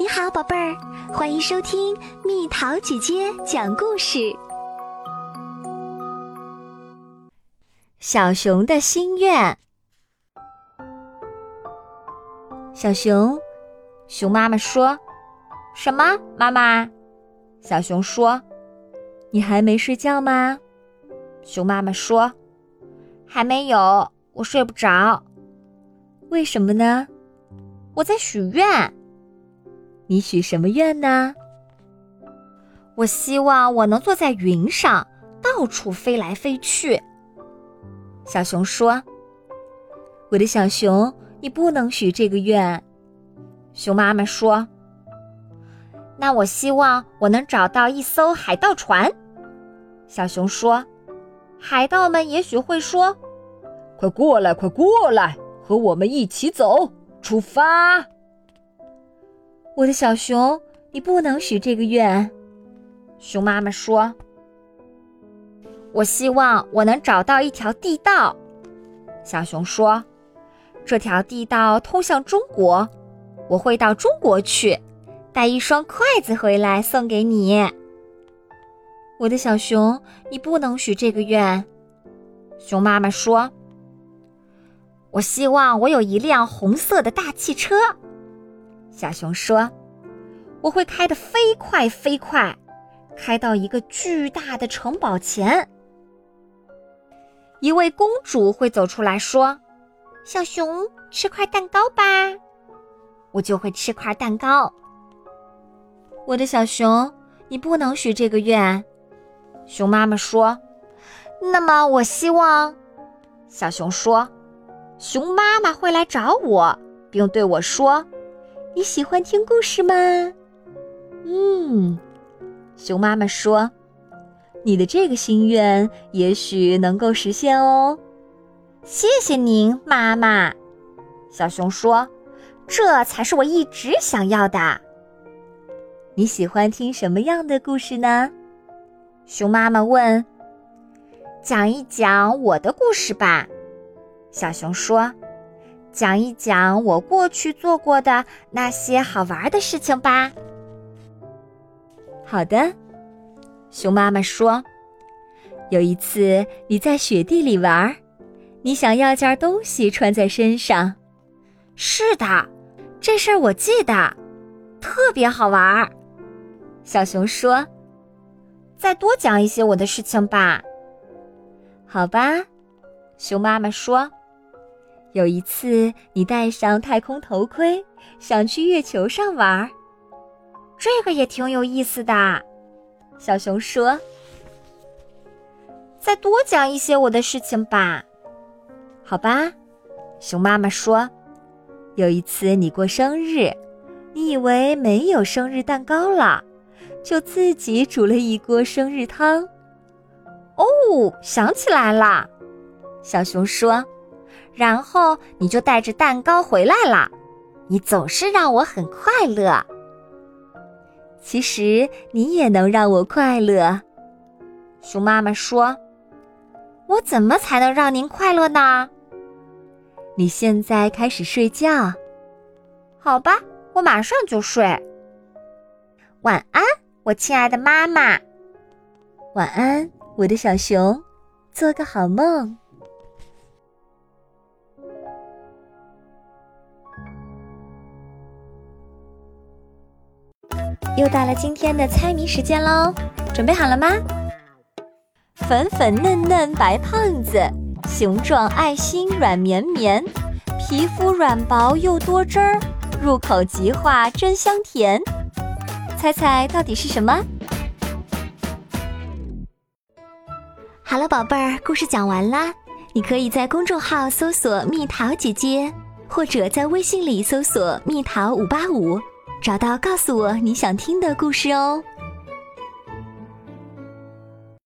你好，宝贝儿，欢迎收听蜜桃姐姐讲故事。小熊的心愿。小熊，熊妈妈说：“什么？妈妈？”小熊说：“你还没睡觉吗？”熊妈妈说：“还没有，我睡不着。为什么呢？我在许愿。”你许什么愿呢？我希望我能坐在云上，到处飞来飞去。小熊说：“我的小熊，你不能许这个愿。”熊妈妈说：“那我希望我能找到一艘海盗船。”小熊说：“海盗们也许会说：‘快过来，快过来，和我们一起走，出发。’”我的小熊，你不能许这个愿。熊妈妈说：“我希望我能找到一条地道。”小熊说：“这条地道通向中国，我会到中国去，带一双筷子回来送给你。”我的小熊，你不能许这个愿。熊妈妈说：“我希望我有一辆红色的大汽车。”小熊说：“我会开得飞快飞快，开到一个巨大的城堡前。一位公主会走出来说：‘小熊，吃块蛋糕吧。’我就会吃块蛋糕。我的小熊，你不能许这个愿。”熊妈妈说：“那么，我希望。”小熊说：“熊妈妈会来找我，并对我说。”你喜欢听故事吗？嗯，熊妈妈说：“你的这个心愿也许能够实现哦。”谢谢您，妈妈。小熊说：“这才是我一直想要的。”你喜欢听什么样的故事呢？熊妈妈问。“讲一讲我的故事吧。”小熊说。讲一讲我过去做过的那些好玩的事情吧。好的，熊妈妈说：“有一次你在雪地里玩，你想要件东西穿在身上。”是的，这事儿我记得，特别好玩。小熊说：“再多讲一些我的事情吧。”好吧，熊妈妈说。有一次，你戴上太空头盔，想去月球上玩儿，这个也挺有意思的。小熊说：“再多讲一些我的事情吧。”好吧，熊妈妈说：“有一次你过生日，你以为没有生日蛋糕了，就自己煮了一锅生日汤。”哦，想起来了，小熊说。然后你就带着蛋糕回来了，你总是让我很快乐。其实你也能让我快乐，熊妈妈说：“我怎么才能让您快乐呢？”你现在开始睡觉，好吧，我马上就睡。晚安，我亲爱的妈妈。晚安，我的小熊，做个好梦。又到了今天的猜谜时间喽，准备好了吗？粉粉嫩嫩白胖子，形状爱心软绵绵，皮肤软薄又多汁儿，入口即化真香甜。猜猜到底是什么？好了，宝贝儿，故事讲完啦。你可以在公众号搜索“蜜桃姐姐”，或者在微信里搜索“蜜桃五八五”。找到，告诉我你想听的故事哦。